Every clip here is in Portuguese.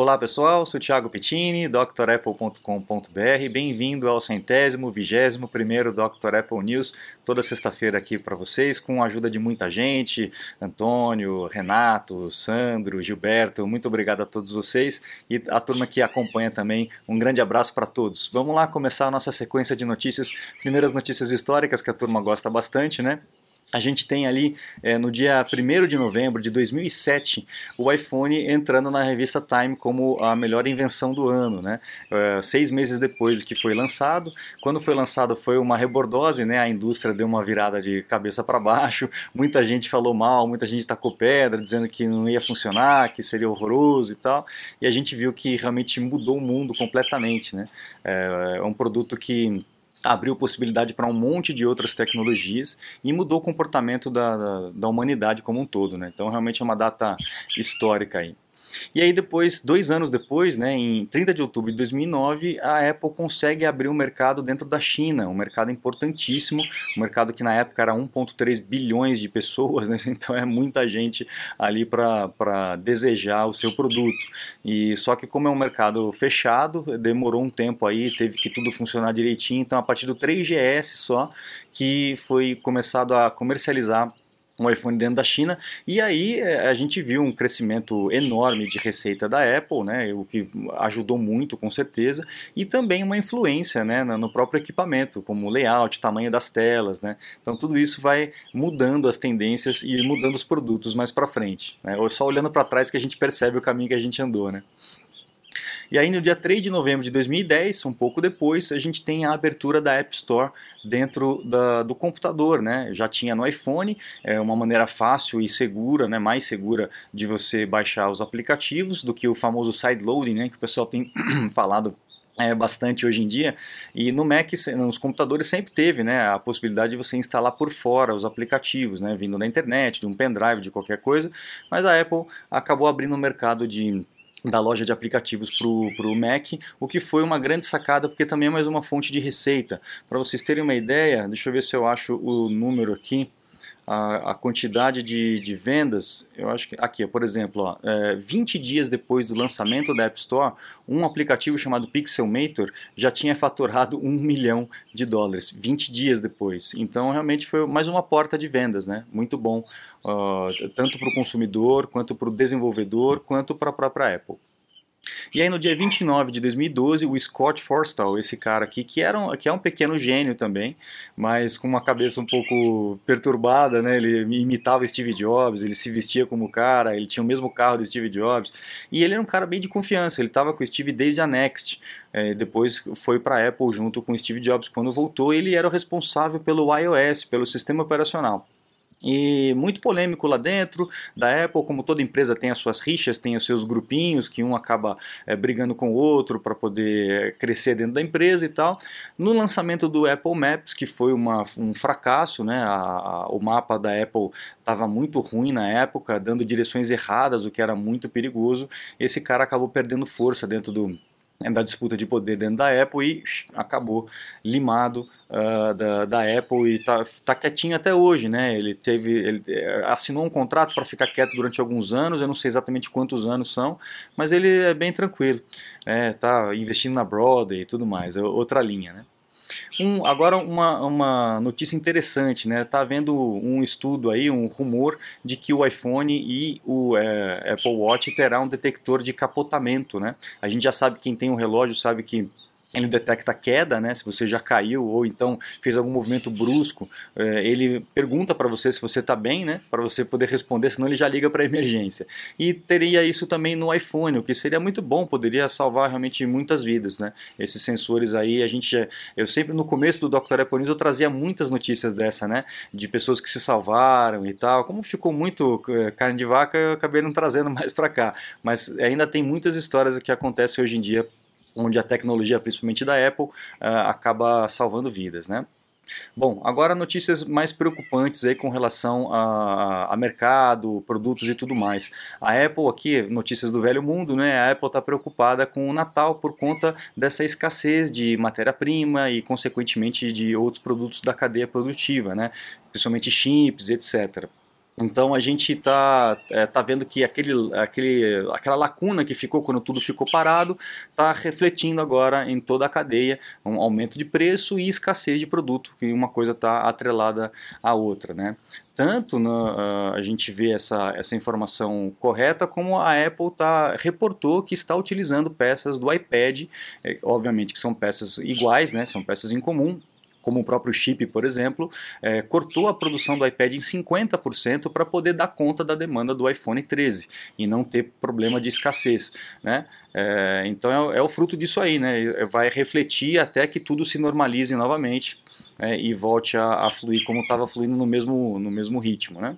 Olá pessoal, sou Thiago Pittini, drapple.com.br. Bem-vindo ao centésimo, vigésimo primeiro Dr. Apple News, toda sexta-feira aqui para vocês, com a ajuda de muita gente, Antônio, Renato, Sandro, Gilberto, muito obrigado a todos vocês e a turma que acompanha também, um grande abraço para todos. Vamos lá começar a nossa sequência de notícias, primeiras notícias históricas que a turma gosta bastante, né? A gente tem ali é, no dia 1 de novembro de 2007 o iPhone entrando na revista Time como a melhor invenção do ano, né? É, seis meses depois que foi lançado. Quando foi lançado foi uma rebordose, né? a indústria deu uma virada de cabeça para baixo, muita gente falou mal, muita gente tacou pedra dizendo que não ia funcionar, que seria horroroso e tal, e a gente viu que realmente mudou o mundo completamente. Né? É, é um produto que abriu possibilidade para um monte de outras tecnologias e mudou o comportamento da, da, da humanidade como um todo. Né? Então, realmente é uma data histórica aí. E aí depois, dois anos depois, né, em 30 de outubro de 2009, a Apple consegue abrir um mercado dentro da China, um mercado importantíssimo, um mercado que na época era 1.3 bilhões de pessoas, né, então é muita gente ali para desejar o seu produto. E só que como é um mercado fechado, demorou um tempo aí, teve que tudo funcionar direitinho, então a partir do 3GS só que foi começado a comercializar um iPhone dentro da China, e aí é, a gente viu um crescimento enorme de receita da Apple, né, o que ajudou muito com certeza, e também uma influência né, no próprio equipamento, como layout, tamanho das telas, né, então tudo isso vai mudando as tendências e mudando os produtos mais para frente, né, ou só olhando para trás que a gente percebe o caminho que a gente andou, né. E aí no dia 3 de novembro de 2010, um pouco depois, a gente tem a abertura da App Store dentro da, do computador, né? Já tinha no iPhone, é uma maneira fácil e segura, né? mais segura de você baixar os aplicativos do que o famoso sideloading, né? Que o pessoal tem falado é, bastante hoje em dia. E no Mac, nos computadores sempre teve né, a possibilidade de você instalar por fora os aplicativos, né, vindo da internet, de um pendrive, de qualquer coisa. Mas a Apple acabou abrindo o mercado de da loja de aplicativos para o Mac, o que foi uma grande sacada, porque também é mais uma fonte de receita. Para vocês terem uma ideia, deixa eu ver se eu acho o número aqui a, a quantidade de, de, vendas, eu acho que aqui, por exemplo, ó, é, 20 dias depois do lançamento da App Store, um aplicativo chamado Pixelmator já tinha faturado um milhão de dólares, 20 dias depois. Então, realmente foi mais uma porta de vendas, né? Muito bom, uh, tanto para o consumidor, quanto para o desenvolvedor, quanto para a própria Apple. E aí no dia 29 de 2012, o Scott Forstall, esse cara aqui, que, era um, que é um pequeno gênio também, mas com uma cabeça um pouco perturbada, né? ele imitava Steve Jobs, ele se vestia como o cara, ele tinha o mesmo carro do Steve Jobs, e ele era um cara bem de confiança, ele estava com o Steve desde a Next, é, depois foi para a Apple junto com o Steve Jobs, quando voltou ele era o responsável pelo iOS, pelo sistema operacional. E muito polêmico lá dentro da Apple, como toda empresa tem as suas rixas, tem os seus grupinhos, que um acaba é, brigando com o outro para poder crescer dentro da empresa e tal. No lançamento do Apple Maps, que foi uma, um fracasso, né, a, a, o mapa da Apple estava muito ruim na época, dando direções erradas, o que era muito perigoso, esse cara acabou perdendo força dentro do, da disputa de poder dentro da Apple e acabou limado uh, da, da Apple e está tá quietinho até hoje, né? Ele teve, ele eh, assinou um contrato para ficar quieto durante alguns anos, eu não sei exatamente quantos anos são, mas ele é bem tranquilo, é, tá investindo na Broadway e tudo mais, é outra linha, né? Um, agora uma, uma notícia interessante, né? Tá havendo um estudo aí, um rumor de que o iPhone e o é, Apple Watch terá um detector de capotamento, né? A gente já sabe quem tem um relógio sabe que ele detecta queda, né? Se você já caiu ou então fez algum movimento brusco, é, ele pergunta para você se você está bem, né? Para você poder responder, senão ele já liga para emergência. E teria isso também no iPhone, o que seria muito bom, poderia salvar realmente muitas vidas, né? Esses sensores aí, a gente já, eu sempre no começo do Dr. Apple News eu trazia muitas notícias dessa, né? De pessoas que se salvaram e tal. Como ficou muito é, carne de vaca, eu acabei não trazendo mais para cá. Mas ainda tem muitas histórias que acontecem hoje em dia onde a tecnologia, principalmente da Apple, uh, acaba salvando vidas, né? Bom, agora notícias mais preocupantes aí com relação a, a, mercado, produtos e tudo mais. A Apple aqui, notícias do velho mundo, né? A Apple está preocupada com o Natal por conta dessa escassez de matéria-prima e, consequentemente, de outros produtos da cadeia produtiva, né? Principalmente chips, etc. Então a gente está é, tá vendo que aquele, aquele, aquela lacuna que ficou quando tudo ficou parado está refletindo agora em toda a cadeia, um aumento de preço e escassez de produto, que uma coisa está atrelada à outra. Né? Tanto no, uh, a gente vê essa, essa informação correta, como a Apple tá, reportou que está utilizando peças do iPad, é, obviamente que são peças iguais, né, são peças em comum, como o próprio chip, por exemplo, é, cortou a produção do iPad em 50% para poder dar conta da demanda do iPhone 13 e não ter problema de escassez. Né? É, então é, é, o fruto disso aí, né? vai refletir até que tudo se normalize novamente é, e volte a, a fluir como estava fluindo no mesmo, no mesmo ritmo. Né?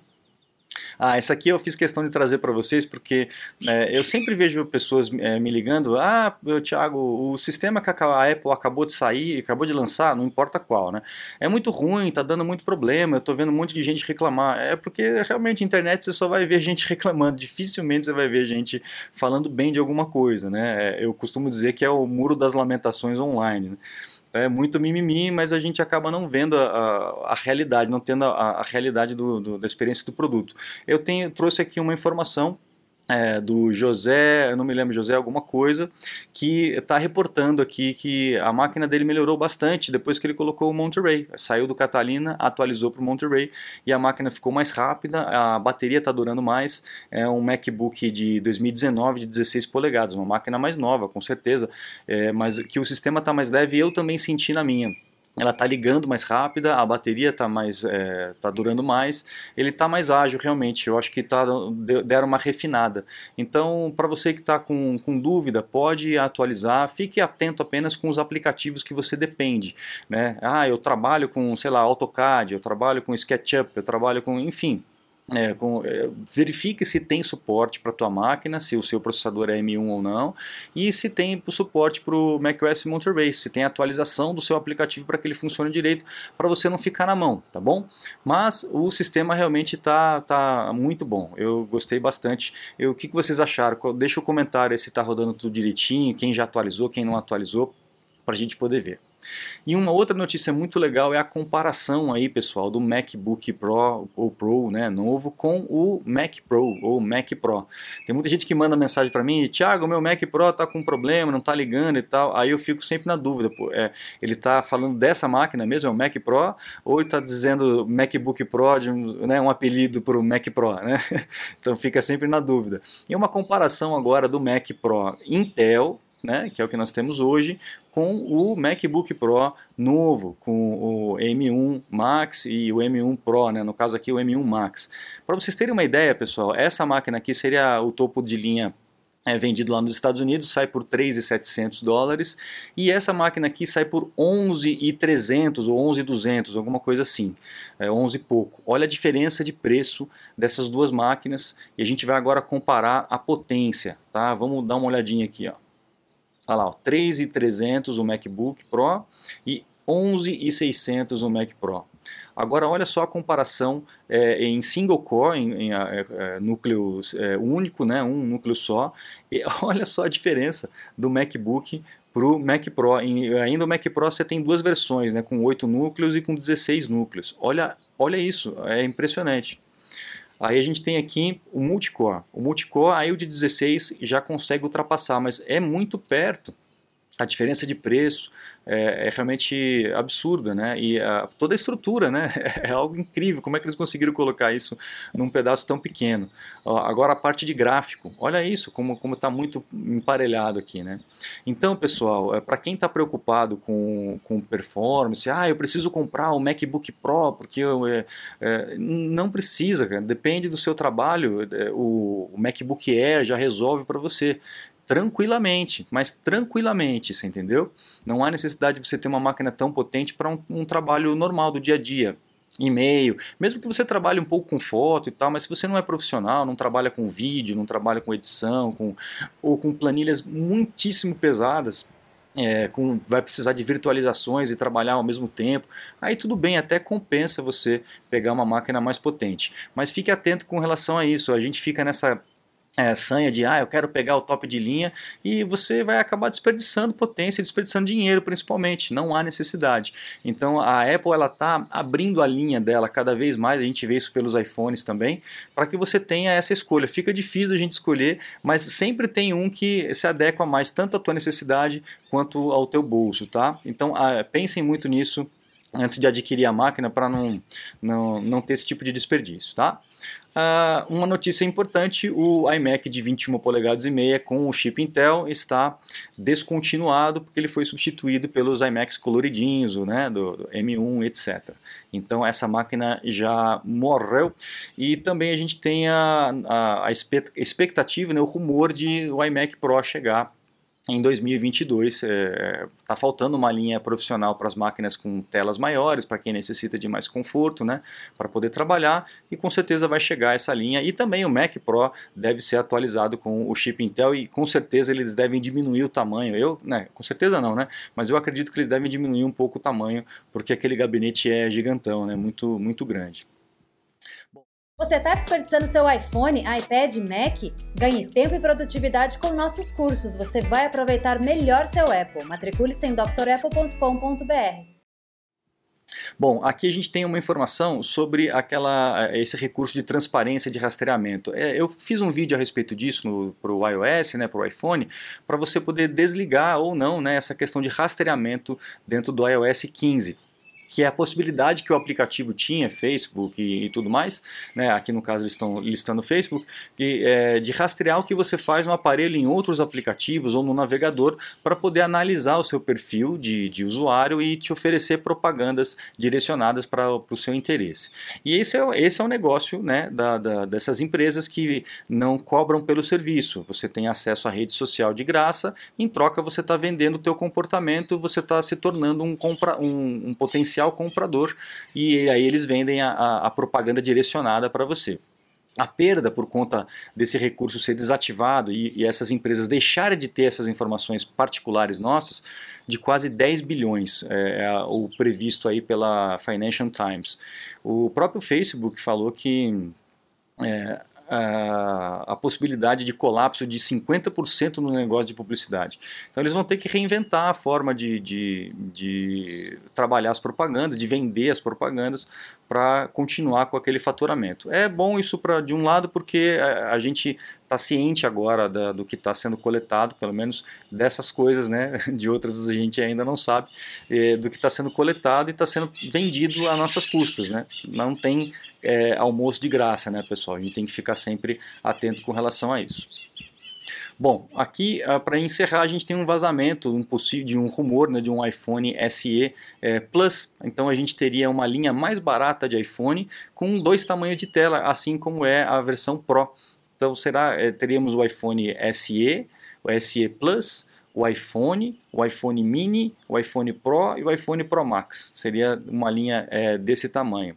Ah, essa aqui eu fiz questão de trazer para vocês porque é, eu sempre vejo pessoas é, me ligando. Ah, Thiago, o sistema que a Apple acabou de sair, acabou de lançar, não importa qual, né? É muito ruim, tá dando muito problema. Eu tô vendo um monte de gente reclamar. É porque realmente internet você só vai ver gente reclamando. Dificilmente você vai ver gente falando bem de alguma coisa, né? É, eu costumo dizer que é o muro das lamentações online. Né? É muito mimimi, mas a gente acaba não vendo a, a, a realidade, não tendo a, a realidade do, do, da experiência do produto. Eu tenho, trouxe aqui uma informação é, do José, eu não me lembro, José alguma coisa, que está reportando aqui que a máquina dele melhorou bastante depois que ele colocou o Monterey. Saiu do Catalina, atualizou para o Monterey e a máquina ficou mais rápida, a bateria está durando mais. É um MacBook de 2019 de 16 polegadas, uma máquina mais nova, com certeza, é, mas que o sistema está mais leve eu também senti na minha ela está ligando mais rápida, a bateria está mais é, tá durando mais, ele está mais ágil realmente. Eu acho que tá, deram uma refinada. Então, para você que está com, com dúvida, pode atualizar. Fique atento apenas com os aplicativos que você depende. Né? Ah, eu trabalho com, sei lá, AutoCAD, eu trabalho com SketchUp, eu trabalho com, enfim, é, com, é, verifique se tem suporte para a tua máquina, se o seu processador é M1 ou não, e se tem suporte para o macOS Monterey, se tem atualização do seu aplicativo para que ele funcione direito, para você não ficar na mão, tá bom? Mas o sistema realmente está tá muito bom, eu gostei bastante. Eu, o que, que vocês acharam? Deixa o um comentário se está rodando tudo direitinho, quem já atualizou, quem não atualizou, para a gente poder ver. E uma outra notícia muito legal é a comparação aí, pessoal, do MacBook Pro ou Pro, né, novo com o Mac Pro ou Mac Pro. Tem muita gente que manda mensagem para mim, Thiago, meu Mac Pro tá com problema, não tá ligando e tal. Aí eu fico sempre na dúvida, pô, é, ele tá falando dessa máquina mesmo, é o Mac Pro, ou ele tá dizendo MacBook Pro de um, né, um apelido para o Mac Pro, né? então fica sempre na dúvida. E uma comparação agora do Mac Pro Intel né, que é o que nós temos hoje, com o MacBook Pro novo, com o M1 Max e o M1 Pro, né, no caso aqui o M1 Max. Para vocês terem uma ideia, pessoal, essa máquina aqui seria o topo de linha é vendido lá nos Estados Unidos, sai por 3.700 dólares, e essa máquina aqui sai por 11.300 ou 11.200, alguma coisa assim, é 11 e pouco. Olha a diferença de preço dessas duas máquinas, e a gente vai agora comparar a potência, tá? Vamos dar uma olhadinha aqui, ó. Olha lá, 3.300 o MacBook Pro e 11.600 o Mac Pro. Agora olha só a comparação é, em single core, em, em é, núcleo é, único, né, um núcleo só, e olha só a diferença do MacBook para o Mac Pro. Ainda o Mac Pro você tem duas versões, né, com 8 núcleos e com 16 núcleos. Olha, olha isso, é impressionante. Aí a gente tem aqui o multicore. O multicore, aí o de 16 já consegue ultrapassar, mas é muito perto. A diferença de preço, é, é realmente absurda, né? E a, toda a estrutura, né? É algo incrível. Como é que eles conseguiram colocar isso num pedaço tão pequeno? Ó, agora a parte de gráfico, olha isso, como como está muito emparelhado aqui, né? Então, pessoal, é, para quem está preocupado com, com performance, ah, eu preciso comprar o MacBook Pro porque eu, é, é, não precisa, cara. depende do seu trabalho. É, o, o MacBook Air já resolve para você tranquilamente, mas tranquilamente, você entendeu? Não há necessidade de você ter uma máquina tão potente para um, um trabalho normal do dia a dia e-mail, mesmo que você trabalhe um pouco com foto e tal, mas se você não é profissional, não trabalha com vídeo, não trabalha com edição, com, ou com planilhas muitíssimo pesadas, é, com, vai precisar de virtualizações e trabalhar ao mesmo tempo, aí tudo bem, até compensa você pegar uma máquina mais potente. Mas fique atento com relação a isso, a gente fica nessa é, sanha de ah, eu quero pegar o top de linha e você vai acabar desperdiçando potência, desperdiçando dinheiro principalmente, não há necessidade. Então a Apple ela está abrindo a linha dela cada vez mais, a gente vê isso pelos iPhones também, para que você tenha essa escolha. Fica difícil a gente escolher, mas sempre tem um que se adequa mais tanto à tua necessidade quanto ao teu bolso, tá? Então ah, pensem muito nisso antes de adquirir a máquina para não, não, não ter esse tipo de desperdício, tá? Uh, uma notícia importante, o iMac de 21 polegadas e meia com o chip Intel está descontinuado porque ele foi substituído pelos iMacs coloridinhos, né, do, do M1, etc. Então essa máquina já morreu e também a gente tem a, a, a expectativa, né, o rumor de o iMac Pro chegar em 2022 está é, tá faltando uma linha profissional para as máquinas com telas maiores, para quem necessita de mais conforto, né, para poder trabalhar, e com certeza vai chegar essa linha. E também o Mac Pro deve ser atualizado com o chip Intel e com certeza eles devem diminuir o tamanho. Eu, né, com certeza não, né, mas eu acredito que eles devem diminuir um pouco o tamanho, porque aquele gabinete é gigantão, né, muito, muito grande. Você está desperdiçando seu iPhone, iPad, Mac? Ganhe tempo e produtividade com nossos cursos. Você vai aproveitar melhor seu Apple. Matricule-se em drapple.com.br. Bom, aqui a gente tem uma informação sobre aquela, eh, esse recurso de transparência de rastreamento. É, eu fiz um vídeo a respeito disso para o iOS, né, para o iPhone, para você poder desligar ou não né, essa questão de rastreamento dentro do iOS 15 que é a possibilidade que o aplicativo tinha, Facebook e, e tudo mais, né, aqui no caso eles estão listando o Facebook, que, é, de rastrear o que você faz no aparelho em outros aplicativos ou no navegador para poder analisar o seu perfil de, de usuário e te oferecer propagandas direcionadas para o seu interesse. E esse é, esse é o negócio né, da, da, dessas empresas que não cobram pelo serviço. Você tem acesso à rede social de graça, em troca você está vendendo o teu comportamento, você está se tornando um, compra, um, um potencial potencial comprador e aí eles vendem a, a, a propaganda direcionada para você. A perda por conta desse recurso ser desativado e, e, essas empresas deixarem de ter essas informações particulares nossas, de quase 10 bilhões, é, é o previsto aí pela Financial Times. O próprio Facebook falou que é, a, possibilidade de colapso de 50% no negócio de publicidade. Então eles vão ter que reinventar a forma de, de, de trabalhar as propagandas, de vender as propagandas para continuar com aquele faturamento. É bom isso pra, de um lado porque a, a gente está ciente agora da, do que está sendo coletado, pelo menos dessas coisas, né? De outras a gente ainda não sabe, é, do que está sendo coletado e está sendo vendido a nossas custas, né? Não tem é, almoço de graça, né, pessoal? A gente tem que ficar sempre atento com relação a isso. Bom, aqui uh, para encerrar a gente tem um vazamento um de um rumor né, de um iPhone SE é, Plus. Então a gente teria uma linha mais barata de iPhone com dois tamanhos de tela, assim como é a versão Pro. Então será é, teríamos o iPhone SE, o SE Plus, o iPhone, o iPhone Mini, o iPhone Pro e o iPhone Pro Max. Seria uma linha é, desse tamanho.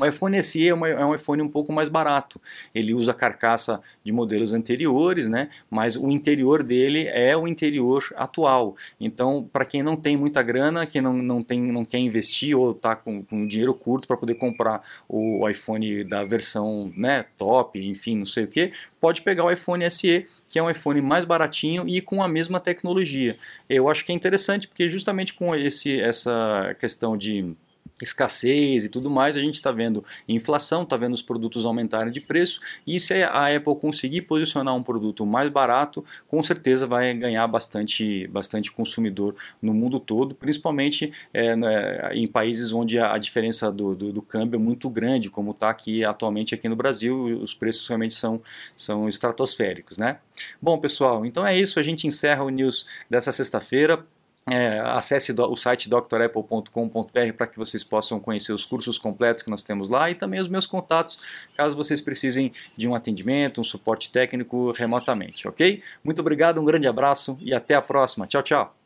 O iPhone SE é, uma, é, um iPhone um pouco mais barato. Ele usa carcaça de modelos anteriores, né? mas o interior dele é o interior atual. Então, para quem não tem muita grana, quem não, não, tem, não quer investir ou está com, com dinheiro curto para poder comprar o iPhone da versão né, top, enfim, não sei o que, pode pegar o iPhone SE, que é um iPhone mais baratinho e com a mesma tecnologia. Eu acho que é interessante porque justamente com esse, essa questão de escassez e tudo mais, a gente está vendo inflação, está vendo os produtos aumentarem de preço, e se a Apple conseguir posicionar um produto mais barato, com certeza vai ganhar bastante, bastante consumidor no mundo todo, principalmente é, né, em países onde a, diferença do, do, do, câmbio é muito grande, como está aqui atualmente aqui no Brasil, os preços realmente são, são estratosféricos. Né? Bom, pessoal, então é isso, a gente encerra o News dessa sexta-feira. É, acesse o site drapple.com.br para que vocês possam conhecer os cursos completos que nós temos lá e também os meus contatos, caso vocês precisem de um atendimento, um suporte técnico remotamente, ok? Muito obrigado, um grande abraço e até a próxima. Tchau, tchau!